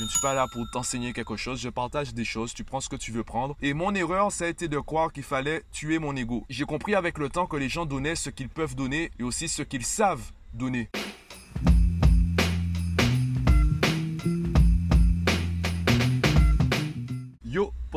Je ne suis pas là pour t'enseigner quelque chose, je partage des choses, tu prends ce que tu veux prendre. Et mon erreur, ça a été de croire qu'il fallait tuer mon ego. J'ai compris avec le temps que les gens donnaient ce qu'ils peuvent donner et aussi ce qu'ils savent donner.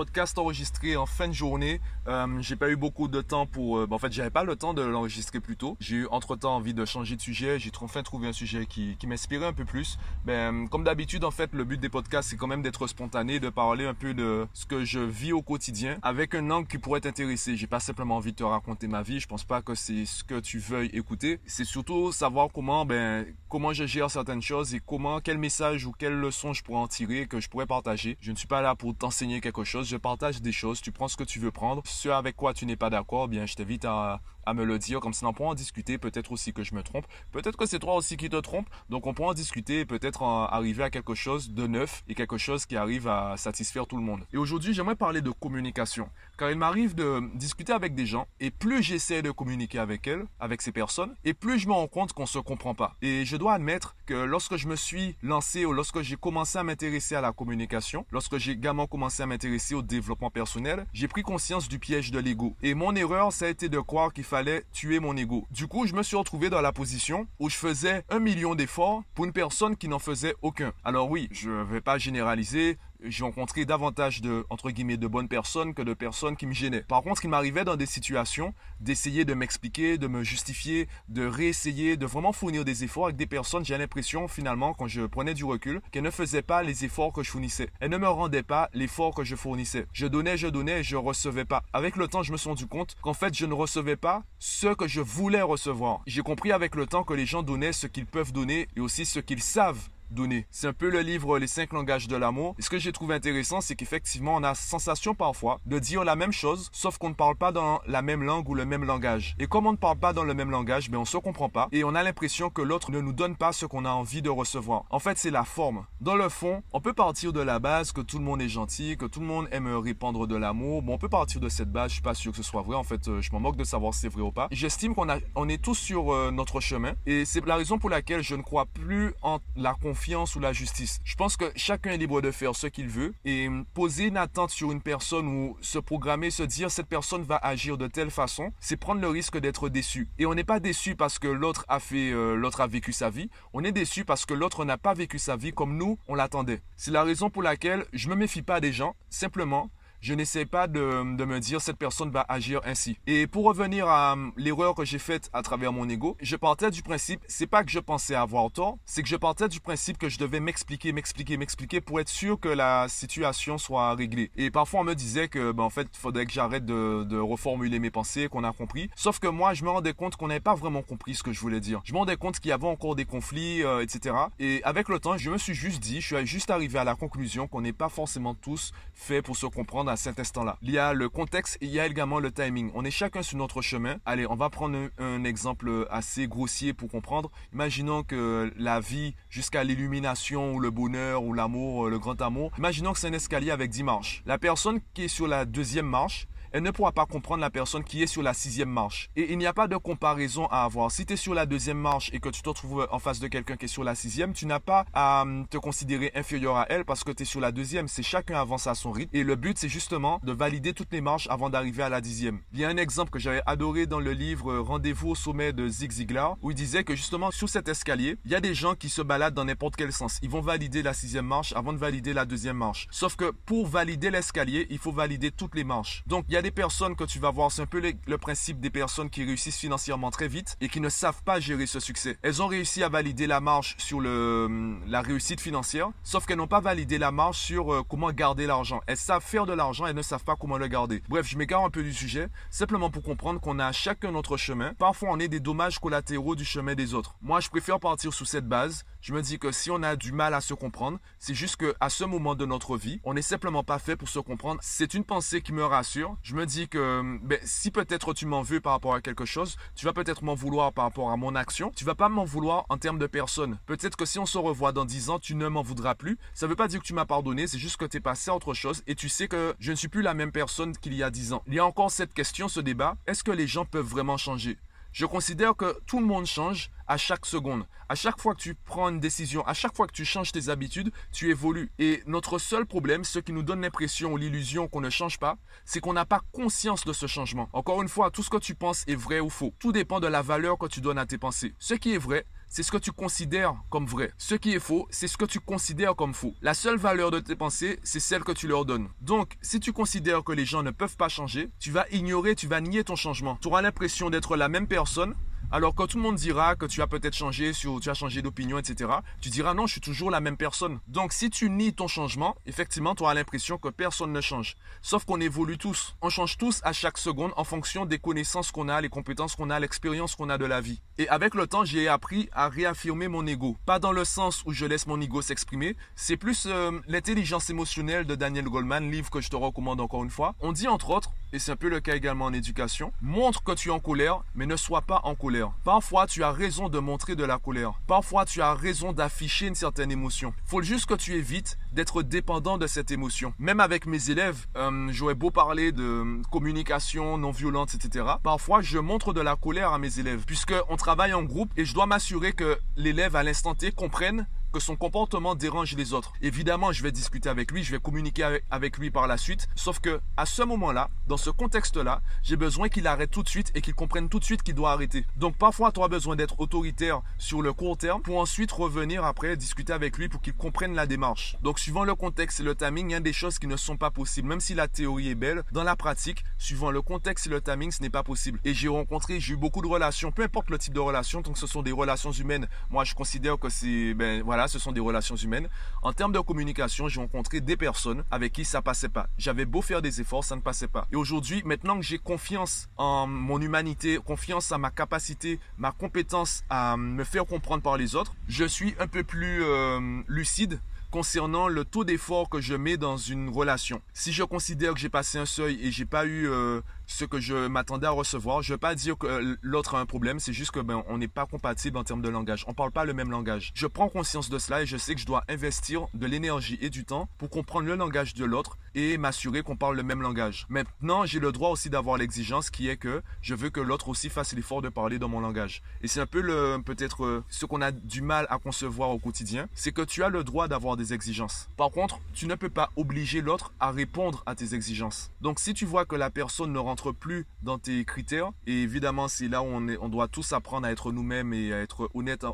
Podcast enregistré en fin de journée. Euh, j'ai pas eu beaucoup de temps pour. Euh, ben, en fait, j'avais pas le temps de l'enregistrer plus tôt. J'ai eu entre temps envie de changer de sujet. J'ai enfin trouvé un sujet qui, qui m'inspirait un peu plus. Ben, comme d'habitude, en fait, le but des podcasts, c'est quand même d'être spontané, de parler un peu de ce que je vis au quotidien avec un angle qui pourrait t'intéresser. J'ai pas simplement envie de te raconter ma vie. Je pense pas que c'est ce que tu veuilles écouter. C'est surtout savoir comment, ben, comment je gère certaines choses et comment, quel message ou quelle leçon je pourrais en tirer, que je pourrais partager. Je ne suis pas là pour t'enseigner quelque chose je partage des choses, tu prends ce que tu veux prendre. Ce avec quoi tu n'es pas d'accord, bien je t'invite à, à me le dire, comme ça on pourra en discuter, peut-être aussi que je me trompe, peut-être que c'est toi aussi qui te trompes, donc on pourra en discuter et peut-être arriver à quelque chose de neuf et quelque chose qui arrive à satisfaire tout le monde. Et aujourd'hui j'aimerais parler de communication, car il m'arrive de discuter avec des gens et plus j'essaie de communiquer avec elles, avec ces personnes, et plus je me rends compte qu'on se comprend pas. Et je dois admettre que lorsque je me suis lancé ou lorsque j'ai commencé à m'intéresser à la communication, lorsque j'ai également commencé à m'intéresser au développement personnel, j'ai pris conscience du piège de l'ego. Et mon erreur, ça a été de croire qu'il fallait tuer mon ego. Du coup, je me suis retrouvé dans la position où je faisais un million d'efforts pour une personne qui n'en faisait aucun. Alors oui, je ne vais pas généraliser, j'ai rencontré davantage de, entre guillemets, de bonnes personnes que de personnes qui me gênaient. Par contre, il m'arrivait dans des situations d'essayer de m'expliquer, de me justifier, de réessayer, de vraiment fournir des efforts avec des personnes, j'ai l'impression, finalement, quand je prenais du recul, qu'elles ne faisaient pas les efforts que je fournissais. Elles ne me rendaient pas l'effort que je fournissais. Je donnais, je donnais et je recevais pas. Avec le temps, je me suis rendu compte qu'en fait, je ne recevais pas ce que je voulais recevoir. J'ai compris avec le temps que les gens donnaient ce qu'ils peuvent donner et aussi ce qu'ils savent donner. C'est un peu le livre Les cinq langages de l'amour. Et ce que j'ai trouvé intéressant, c'est qu'effectivement, on a sensation parfois de dire la même chose, sauf qu'on ne parle pas dans la même langue ou le même langage. Et comme on ne parle pas dans le même langage, mais ben, on se comprend pas et on a l'impression que l'autre ne nous donne pas ce qu'on a envie de recevoir. En fait, c'est la forme. Dans le fond, on peut partir de la base que tout le monde est gentil, que tout le monde aime répandre de l'amour. Bon, on peut partir de cette base. Je suis pas sûr que ce soit vrai. En fait, euh, je m'en moque de savoir si c'est vrai ou pas. J'estime qu'on on est tous sur euh, notre chemin et c'est la raison pour laquelle je ne crois plus en la confiance ou la justice je pense que chacun est libre de faire ce qu'il veut et poser une attente sur une personne ou se programmer, se dire cette personne va agir de telle façon, c'est prendre le risque d'être déçu. Et on n'est pas déçu parce que l'autre a fait, euh, l'autre a vécu sa vie. On est déçu parce que l'autre n'a pas vécu sa vie comme nous on l'attendait. C'est la raison pour laquelle je me méfie pas des gens. Simplement, je n'essaie pas de, me dire cette personne va agir ainsi. Et pour revenir à hum, l'erreur que j'ai faite à travers mon ego, je partais du principe, c'est pas que je pensais avoir tort, c'est que je partais du principe que je devais m'expliquer, m'expliquer, m'expliquer pour être sûr que la situation soit réglée. Et parfois on me disait que ben, en fait, faudrait que j'arrête de, reformuler mes pensées, qu'on a compris. Sauf que moi, je me rendais compte qu'on n'avait pas vraiment compris ce que je voulais dire. Je me rendais compte qu'il y avait encore des conflits, euh, etc. Et avec le temps, je me suis juste dit, je suis juste arrivé à la conclusion qu'on n'est pas forcément tous faits pour se comprendre à cet instant-là. Il y a le contexte et il y a également le timing. On est chacun sur notre chemin. Allez, on va prendre un, exemple assez grossier pour comprendre. Imaginons que la vie jusqu'à l'illumination ou le bonheur ou l'amour, le grand amour, imaginons que c'est un escalier avec 10 marches. La personne qui est sur la deuxième marche, elle ne pourra pas comprendre la personne qui est sur la sixième marche. Et il n'y a pas de comparaison à avoir. Si tu es sur la deuxième marche et que tu te retrouves en face de quelqu'un qui est sur la sixième, tu n'as pas à hum, te considérer inférieur à elle parce que tu es sur la deuxième. C'est chacun avance à son rythme. Et le but, c'est justement de valider toutes les marches avant d'arriver à la dixième. Il y a un exemple que j'avais adoré dans le livre Rendez-vous au sommet de Zig Ziglar où il disait que justement sur cet escalier, il y a des gens qui se baladent dans n'importe quel sens. Ils vont valider la sixième marche avant de valider la deuxième marche. Sauf que pour valider l'escalier, il faut valider toutes les marches. Donc il y a des personnes que tu vas voir, c'est un peu le principe des personnes qui réussissent financièrement très vite et qui ne savent pas gérer ce succès. Elles ont réussi à valider la marche sur le, la réussite financière, sauf qu'elles n'ont pas validé la marche sur euh, comment garder l'argent. Elles savent faire de l'argent, elles ne savent pas comment le garder. Bref, je m'égare un peu du sujet, simplement pour comprendre qu'on a chacun notre chemin. Parfois, on est des dommages collatéraux du chemin des autres. Moi, je préfère partir sous cette base. Je me dis que si on a du mal à se comprendre, c'est juste que à ce moment de notre vie, on n'est simplement pas fait pour se comprendre. C'est une pensée qui me rassure. Je me dis que ben, si peut-être tu m'en veux par rapport à quelque chose, tu vas peut-être m'en vouloir par rapport à mon action. Tu vas pas m'en vouloir en termes de personne. Peut-être que si on se revoit dans 10 ans, tu ne m'en voudras plus. Ça veut pas dire que tu m'as pardonné, c'est juste que tu es passé à autre chose et tu sais que je ne suis plus la même personne qu'il y a 10 ans. Il y a encore cette question, ce débat. Est-ce que les gens peuvent vraiment changer? Je considère que tout le monde change à chaque seconde. À chaque fois que tu prends une décision, à chaque fois que tu changes tes habitudes, tu évolues. Et notre seul problème, ce qui nous donne l'impression ou l'illusion qu'on ne change pas, c'est qu'on n'a pas conscience de ce changement. Encore une fois, tout ce que tu penses est vrai ou faux. Tout dépend de la valeur que tu donnes à tes pensées. Ce qui est vrai, c'est ce que tu considères comme vrai. Ce qui est faux, c'est ce que tu considères comme faux. La seule valeur de tes pensées, c'est celle que tu leur donnes. Donc, si tu considères que les gens ne peuvent pas changer, tu vas ignorer, tu vas nier ton changement. Tu auras l'impression d'être la même personne, alors quand tout le monde dira que tu as peut-être changé, tu as changé d'opinion, etc., tu diras non, je suis toujours la même personne. Donc si tu nies ton changement, effectivement, tu auras l'impression que personne ne change. Sauf qu'on évolue tous. On change tous à chaque seconde en fonction des connaissances qu'on a, les compétences qu'on a, l'expérience qu'on a de la vie. Et avec le temps, j'ai appris à réaffirmer mon ego. Pas dans le sens où je laisse mon ego s'exprimer, c'est plus euh, l'intelligence émotionnelle de Daniel Goldman, livre que je te recommande encore une fois. On dit entre autres, et c'est un peu le cas également en éducation, montre que tu es en colère, mais ne sois pas en colère. Parfois, tu as raison de montrer de la colère. Parfois, tu as raison d'afficher une certaine émotion. Faut juste que tu évites d'être dépendant de cette émotion. Même avec mes élèves, euh, j'aurais beau parler de communication non violente, etc. Parfois, je montre de la colère à mes élèves, puisqu'on travaille en groupe et je dois m'assurer que l'élève à l'instant T comprenne que son comportement dérange les autres. Évidemment, je vais discuter avec lui, je vais communiquer avec, lui par la suite. Sauf que à ce moment-là, dans ce contexte-là, j'ai besoin qu'il arrête tout de suite et qu'il comprenne tout de suite qu'il doit arrêter. Donc parfois, tu auras besoin d'être autoritaire sur le court terme pour ensuite revenir après discuter avec lui pour qu'il comprenne la démarche. Donc suivant le contexte et le timing, il y a des choses qui ne sont pas possibles. Même si la théorie est belle, dans la pratique, suivant le contexte et le timing, ce n'est pas possible. Et j'ai rencontré, j'ai eu beaucoup de relations, peu importe le type de relation, donc ce sont des relations humaines. Moi, je considère que c'est, ben voilà, ce sont des relations humaines. En termes de communication, j'ai rencontré des personnes avec qui ça passait pas. J'avais beau faire des efforts, ça ne passait pas. Et aujourd'hui, maintenant que j'ai confiance en mon humanité, confiance à ma capacité, ma compétence à me faire comprendre par les autres, je suis un peu plus euh, lucide concernant le taux d'effort que je mets dans une relation. Si je considère que j'ai passé un seuil et j'ai pas eu euh, ce que je m'attendais à recevoir. Je veux pas dire que euh, l'autre a un problème, c'est juste que ben, on n'est pas compatible en termes de langage. On ne parle pas le même langage. Je prends conscience de cela et je sais que je dois investir de l'énergie et du temps pour comprendre le langage de l'autre et m'assurer qu'on parle le même langage. Maintenant, j'ai le droit aussi d'avoir l'exigence qui est que je veux que l'autre aussi fasse l'effort de parler dans mon langage. Et c'est un peu peut-être euh, ce qu'on a du mal à concevoir au quotidien, c'est que tu as le droit d'avoir des exigences. Par contre, tu ne peux pas obliger l'autre à répondre à tes exigences. Donc si tu vois que la personne ne rentre plus dans tes critères. Et évidemment, c'est là où on, doit tous apprendre à être nous-mêmes et à être honnête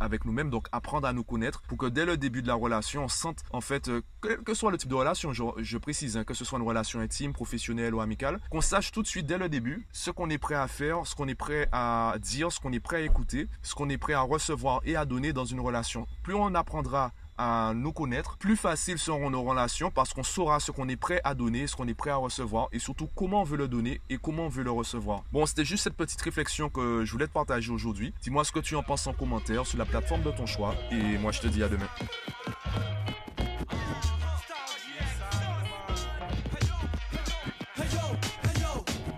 avec nous-mêmes. Donc, apprendre à nous connaître pour que dès le début de la relation, on sente, en fait, euh, quel que soit le type de relation, je, précise, hein, que ce soit une relation intime, professionnelle ou amicale, qu'on sache tout de suite, dès le début, ce qu'on est prêt à faire, ce qu'on est prêt à dire, ce qu'on est prêt à écouter, ce qu'on est prêt à recevoir et à donner dans une relation. Plus on apprendra à nous connaître, plus faciles seront nos relations parce qu'on saura ce qu'on est prêt à donner, ce qu'on est prêt à recevoir et surtout comment on veut le donner et comment on veut le recevoir. Bon, c'était juste cette petite réflexion que je voulais te partager aujourd'hui. Dis-moi ce que tu en penses en commentaire sur la plateforme de ton choix et moi je te dis à demain.